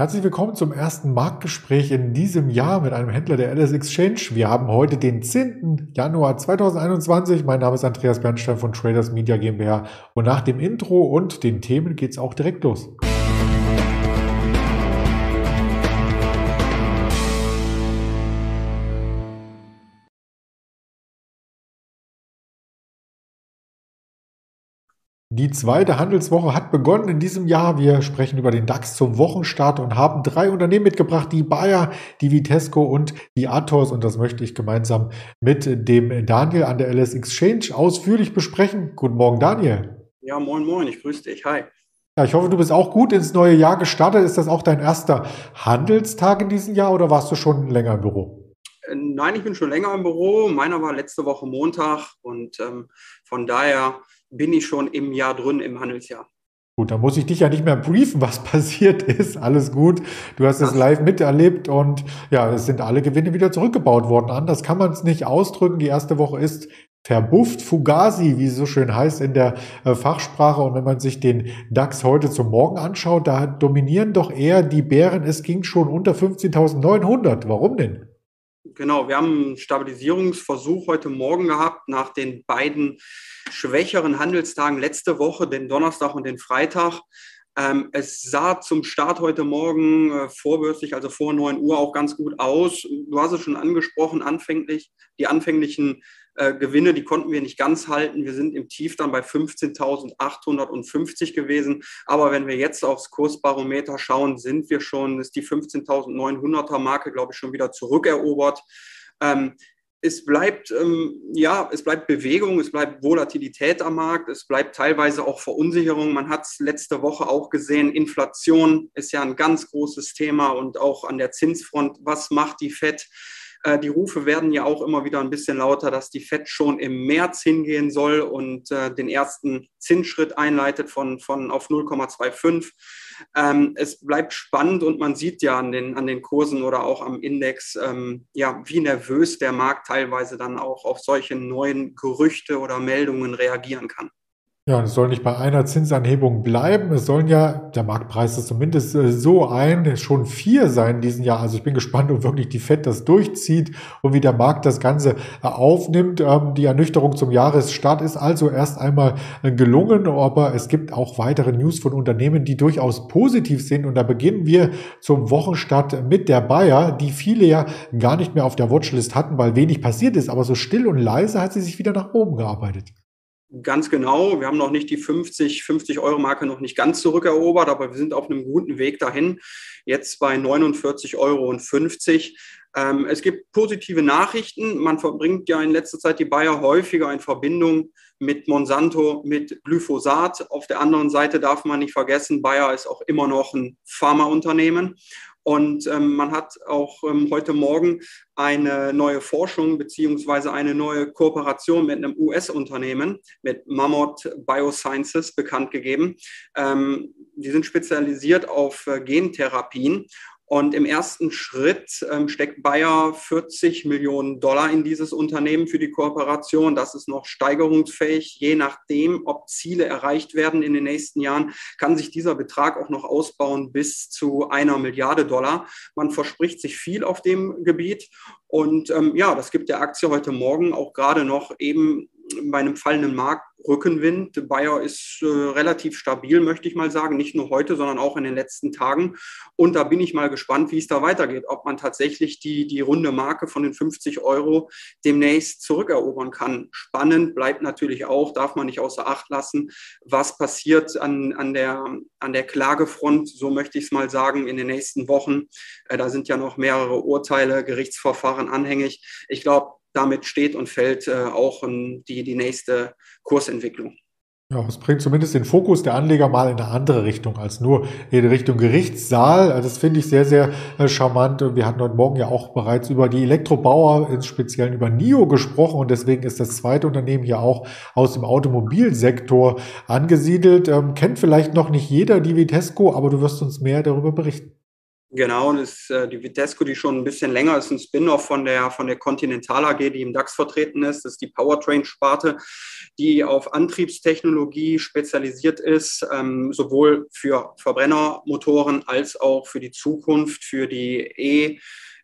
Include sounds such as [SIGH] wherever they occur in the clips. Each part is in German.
Herzlich willkommen zum ersten Marktgespräch in diesem Jahr mit einem Händler der LS Exchange. Wir haben heute den 10. Januar 2021. Mein Name ist Andreas Bernstein von Traders Media GmbH und nach dem Intro und den Themen geht's auch direkt los. Die zweite Handelswoche hat begonnen in diesem Jahr. Wir sprechen über den DAX zum Wochenstart und haben drei Unternehmen mitgebracht, die Bayer, die Vitesco und die Athos. Und das möchte ich gemeinsam mit dem Daniel an der LS Exchange ausführlich besprechen. Guten Morgen, Daniel. Ja, moin, moin, ich grüße dich. Hi. Ja, ich hoffe, du bist auch gut ins neue Jahr gestartet. Ist das auch dein erster Handelstag in diesem Jahr oder warst du schon länger im Büro? Äh, nein, ich bin schon länger im Büro. Meiner war letzte Woche Montag und ähm, von daher bin ich schon im Jahr drin, im Handelsjahr. Gut, dann muss ich dich ja nicht mehr briefen, was [LAUGHS] passiert ist. Alles gut. Du hast es live miterlebt und ja, es sind alle Gewinne wieder zurückgebaut worden. Anders kann man es nicht ausdrücken. Die erste Woche ist verbufft, Fugazi, wie es so schön heißt in der äh, Fachsprache. Und wenn man sich den DAX heute zum Morgen anschaut, da dominieren doch eher die Bären. Es ging schon unter 15.900. Warum denn? Genau, wir haben einen Stabilisierungsversuch heute Morgen gehabt nach den beiden schwächeren Handelstagen letzte Woche, den Donnerstag und den Freitag. Ähm, es sah zum Start heute Morgen äh, vorbörslich, also vor 9 Uhr, auch ganz gut aus. Du hast es schon angesprochen, anfänglich, die anfänglichen äh, Gewinne, die konnten wir nicht ganz halten. Wir sind im Tief dann bei 15.850 gewesen. Aber wenn wir jetzt aufs Kursbarometer schauen, sind wir schon, ist die 15.900er Marke, glaube ich, schon wieder zurückerobert. Ähm, es bleibt, ähm, ja, es bleibt Bewegung, es bleibt Volatilität am Markt, es bleibt teilweise auch Verunsicherung. Man hat es letzte Woche auch gesehen, Inflation ist ja ein ganz großes Thema und auch an der Zinsfront, was macht die FED? Äh, die Rufe werden ja auch immer wieder ein bisschen lauter, dass die FED schon im März hingehen soll und äh, den ersten Zinsschritt einleitet von, von auf 0,25. Ähm, es bleibt spannend und man sieht ja an den, an den Kursen oder auch am Index, ähm, ja, wie nervös der Markt teilweise dann auch auf solche neuen Gerüchte oder Meldungen reagieren kann. Ja, es soll nicht bei einer Zinsanhebung bleiben. Es sollen ja, der Marktpreis ist zumindest äh, so ein, schon vier sein in diesem Jahr. Also ich bin [LAUGHS] gespannt, ob wirklich die FED das durchzieht und wie der Markt das Ganze äh, aufnimmt. Ähm, die Ernüchterung zum Jahresstart ist also erst einmal äh, gelungen, aber es gibt auch weitere News von Unternehmen, die durchaus positiv sind. Und da beginnen wir zum Wochenstart mit der Bayer, die viele ja gar nicht mehr auf der Watchlist hatten, weil wenig passiert ist. Aber so still und leise hat sie sich wieder nach oben gearbeitet. Ganz genau. Wir haben noch nicht die 50, 50 Euro Marke noch nicht ganz zurückerobert, aber wir sind auf einem guten Weg dahin. Jetzt bei 49,50 Euro. Ähm, es gibt positive Nachrichten. Man verbringt ja in letzter Zeit die Bayer häufiger in Verbindung mit Monsanto, mit Glyphosat. Auf der anderen Seite darf man nicht vergessen, Bayer ist auch immer noch ein Pharmaunternehmen. Und ähm, man hat auch ähm, heute Morgen eine neue Forschung beziehungsweise eine neue Kooperation mit einem US-Unternehmen, mit Mammoth Biosciences, bekannt gegeben. Ähm, die sind spezialisiert auf äh, Gentherapien und im ersten Schritt ähm, steckt Bayer 40 Millionen Dollar in dieses Unternehmen für die Kooperation. Das ist noch steigerungsfähig. Je nachdem, ob Ziele erreicht werden in den nächsten Jahren, kann sich dieser Betrag auch noch ausbauen bis zu einer Milliarde Dollar. Man verspricht sich viel auf dem Gebiet. Und ähm, ja, das gibt der Aktie heute Morgen auch gerade noch eben bei einem fallenden Markt Rückenwind. Bayer ist äh, relativ stabil, möchte ich mal sagen, nicht nur heute, sondern auch in den letzten Tagen. Und da bin ich mal gespannt, wie es da weitergeht, ob man tatsächlich die, die runde Marke von den 50 Euro demnächst zurückerobern kann. Spannend bleibt natürlich auch, darf man nicht außer Acht lassen, was passiert an, an, der, an der Klagefront, so möchte ich es mal sagen, in den nächsten Wochen. Äh, da sind ja noch mehrere Urteile, Gerichtsverfahren anhängig. Ich glaube, damit steht und fällt äh, auch ähm, die, die nächste Kursentwicklung. Ja, es bringt zumindest den Fokus der Anleger mal in eine andere Richtung als nur in Richtung Gerichtssaal. Also das finde ich sehr, sehr äh, charmant. Wir hatten heute Morgen ja auch bereits über die Elektrobauer, im Speziellen über NIO gesprochen und deswegen ist das zweite Unternehmen hier auch aus dem Automobilsektor angesiedelt. Ähm, kennt vielleicht noch nicht jeder die Vitesco, aber du wirst uns mehr darüber berichten. Genau, das ist äh, die Vitesco, die schon ein bisschen länger ist, ein Spin-off von der, von der Continental AG, die im DAX vertreten ist. Das ist die Powertrain-Sparte, die auf Antriebstechnologie spezialisiert ist, ähm, sowohl für Verbrennermotoren als auch für die Zukunft, für die E-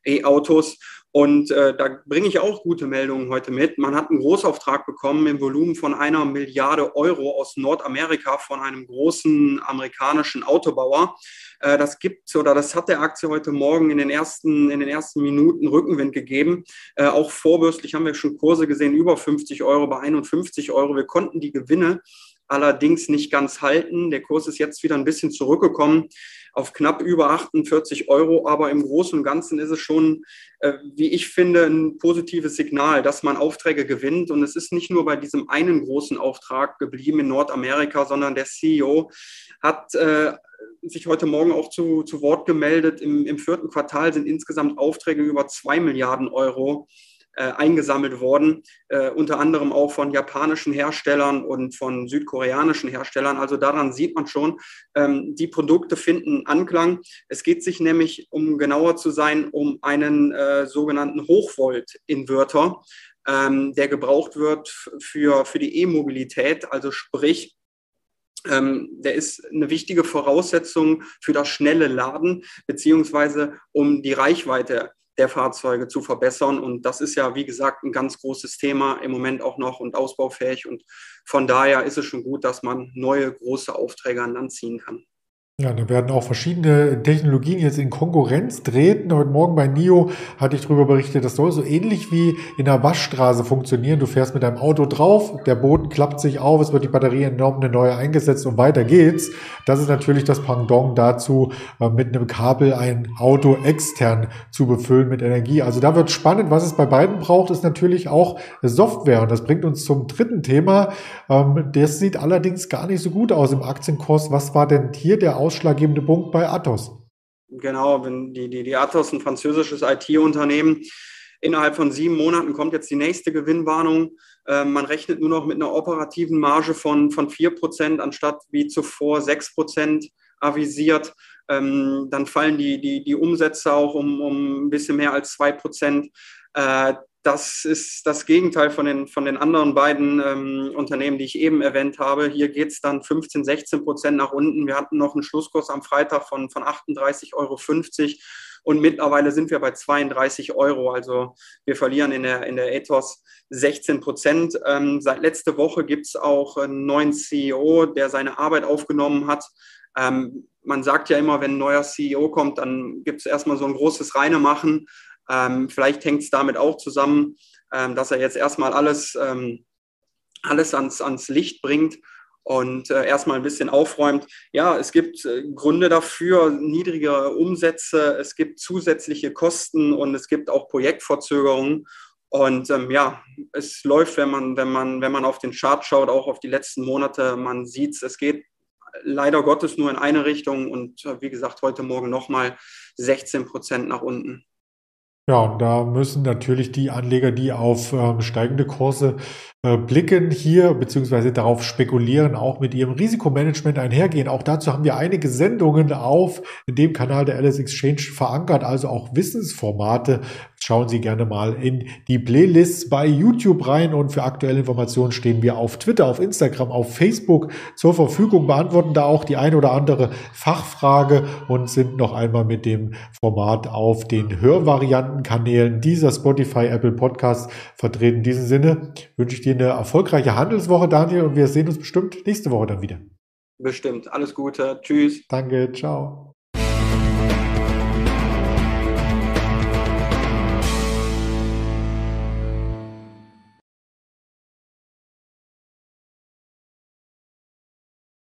E-Autos. Und äh, da bringe ich auch gute Meldungen heute mit. Man hat einen Großauftrag bekommen im Volumen von einer Milliarde Euro aus Nordamerika von einem großen amerikanischen Autobauer. Äh, das gibt oder das hat der Aktie heute Morgen in den ersten, in den ersten Minuten Rückenwind gegeben. Äh, auch vorbürstlich haben wir schon Kurse gesehen, über 50 Euro, bei 51 Euro. Wir konnten die Gewinne allerdings nicht ganz halten. Der Kurs ist jetzt wieder ein bisschen zurückgekommen auf knapp über 48 Euro. Aber im Großen und Ganzen ist es schon, äh, wie ich finde, ein positives Signal, dass man Aufträge gewinnt. Und es ist nicht nur bei diesem einen großen Auftrag geblieben in Nordamerika, sondern der CEO hat äh, sich heute Morgen auch zu, zu Wort gemeldet. Im, Im vierten Quartal sind insgesamt Aufträge über zwei Milliarden Euro äh, eingesammelt worden, äh, unter anderem auch von japanischen Herstellern und von südkoreanischen Herstellern. Also daran sieht man schon, ähm, die Produkte finden Anklang. Es geht sich nämlich, um genauer zu sein, um einen äh, sogenannten Hochvolt-Inverter, ähm, der gebraucht wird für, für die E-Mobilität, also sprich, ähm, der ist eine wichtige Voraussetzung für das schnelle Laden, beziehungsweise um die Reichweite der Fahrzeuge zu verbessern. Und das ist ja, wie gesagt, ein ganz großes Thema im Moment auch noch und ausbaufähig. Und von daher ist es schon gut, dass man neue große Aufträge an Land ziehen kann. Ja, da werden auch verschiedene Technologien jetzt in Konkurrenz treten. Heute Morgen bei NIO hatte ich darüber berichtet, das soll so ähnlich wie in der Waschstraße funktionieren. Du fährst mit deinem Auto drauf, der Boden klappt sich auf, es wird die Batterie entnommen, eine neue eingesetzt und weiter geht's. Das ist natürlich das Pendant dazu, äh, mit einem Kabel ein Auto extern zu befüllen mit Energie. Also da wird spannend. Was es bei beiden braucht, ist natürlich auch Software. Und das bringt uns zum dritten Thema. Ähm, das sieht allerdings gar nicht so gut aus im Aktienkurs. Was war denn hier der ausschlaggebende Punkt bei Athos. Genau, wenn die, die, die Athos, ein französisches IT-Unternehmen, innerhalb von sieben Monaten kommt jetzt die nächste Gewinnwarnung. Ähm, man rechnet nur noch mit einer operativen Marge von, von 4% anstatt wie zuvor 6% avisiert. Ähm, dann fallen die, die, die Umsätze auch um, um ein bisschen mehr als 2%. Äh, das ist das Gegenteil von den, von den anderen beiden ähm, Unternehmen, die ich eben erwähnt habe. Hier geht es dann 15, 16 Prozent nach unten. Wir hatten noch einen Schlusskurs am Freitag von, von 38,50 Euro und mittlerweile sind wir bei 32 Euro. Also wir verlieren in der, in der Ethos 16 Prozent. Ähm, seit letzter Woche gibt es auch einen neuen CEO, der seine Arbeit aufgenommen hat. Ähm, man sagt ja immer, wenn ein neuer CEO kommt, dann gibt es erstmal so ein großes Reinemachen. Ähm, vielleicht hängt es damit auch zusammen, ähm, dass er jetzt erstmal alles, ähm, alles ans, ans Licht bringt und äh, erstmal ein bisschen aufräumt. Ja, es gibt äh, Gründe dafür, niedrigere Umsätze, es gibt zusätzliche Kosten und es gibt auch Projektverzögerungen. Und ähm, ja, es läuft, wenn man, wenn, man, wenn man auf den Chart schaut, auch auf die letzten Monate, man sieht es, es geht leider Gottes nur in eine Richtung und äh, wie gesagt, heute Morgen nochmal 16 Prozent nach unten. Ja, und da müssen natürlich die Anleger, die auf ähm, steigende Kurse blicken, hier beziehungsweise darauf spekulieren, auch mit ihrem Risikomanagement einhergehen. Auch dazu haben wir einige Sendungen auf dem Kanal der LS Exchange verankert, also auch Wissensformate. Schauen Sie gerne mal in die Playlists bei YouTube rein und für aktuelle Informationen stehen wir auf Twitter, auf Instagram, auf Facebook zur Verfügung, beantworten da auch die eine oder andere Fachfrage und sind noch einmal mit dem Format auf den Hörvarianten Kanälen dieser Spotify, Apple Podcast vertreten. In diesem Sinne wünsche ich dir eine erfolgreiche Handelswoche, Daniel, und wir sehen uns bestimmt nächste Woche dann wieder. Bestimmt. Alles Gute. Tschüss. Danke. Ciao.